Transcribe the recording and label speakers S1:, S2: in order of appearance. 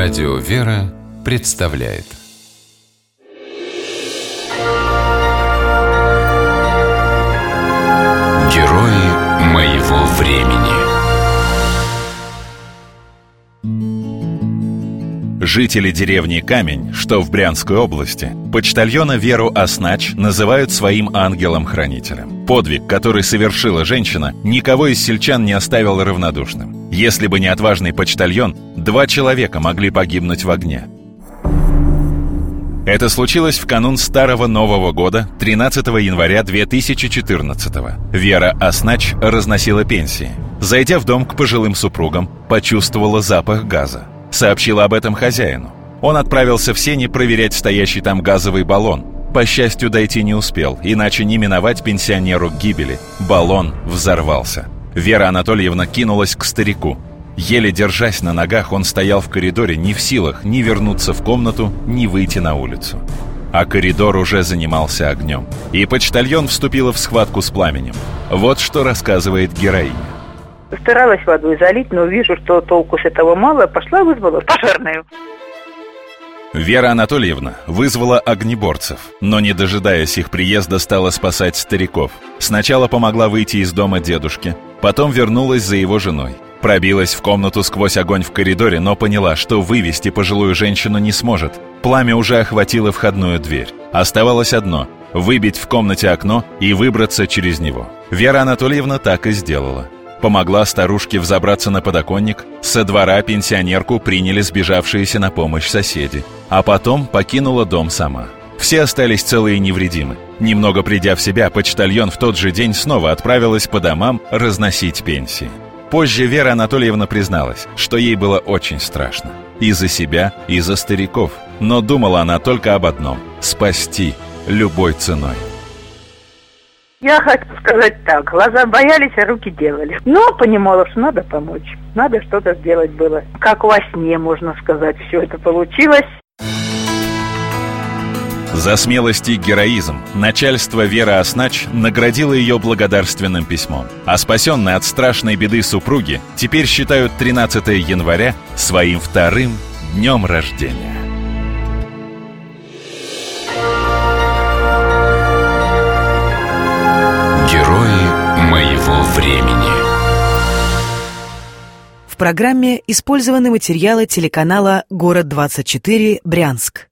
S1: Радио «Вера» представляет Герои моего времени
S2: Жители деревни Камень, что в Брянской области, почтальона Веру Оснач называют своим ангелом-хранителем. Подвиг, который совершила женщина, никого из сельчан не оставил равнодушным. Если бы не отважный почтальон, два человека могли погибнуть в огне. Это случилось в канун Старого Нового года, 13 января 2014 -го. Вера Оснач разносила пенсии. Зайдя в дом к пожилым супругам, почувствовала запах газа. Сообщила об этом хозяину. Он отправился в сени проверять стоящий там газовый баллон. По счастью, дойти не успел, иначе не миновать пенсионеру гибели. Баллон взорвался. Вера Анатольевна кинулась к старику. Еле держась на ногах, он стоял в коридоре не в силах ни вернуться в комнату, ни выйти на улицу. А коридор уже занимался огнем. И почтальон вступила в схватку с пламенем. Вот что рассказывает героиня.
S3: Старалась водой залить, но вижу, что толку с этого мало. Пошла вызвала пожарную.
S2: Вера Анатольевна вызвала огнеборцев, но, не дожидаясь их приезда, стала спасать стариков. Сначала помогла выйти из дома дедушке, потом вернулась за его женой. Пробилась в комнату сквозь огонь в коридоре, но поняла, что вывести пожилую женщину не сможет. Пламя уже охватило входную дверь. Оставалось одно — выбить в комнате окно и выбраться через него. Вера Анатольевна так и сделала — Помогла старушке взобраться на подоконник, со двора пенсионерку приняли сбежавшиеся на помощь соседи, а потом покинула дом сама. Все остались целы и невредимы. Немного придя в себя, почтальон в тот же день снова отправилась по домам разносить пенсии. Позже Вера Анатольевна призналась, что ей было очень страшно. И за себя, и за стариков. Но думала она только об одном – спасти любой ценой.
S3: Я хочу сказать так, глаза боялись, а руки делали. Но понимала, что надо помочь, надо что-то сделать было. Как во сне, можно сказать, все это получилось.
S2: За смелость и героизм начальство Вера Оснач наградило ее благодарственным письмом. А спасенные от страшной беды супруги теперь считают 13 января своим вторым днем рождения.
S1: Герои моего времени
S4: В программе использованы материалы телеканала «Город 24. Брянск».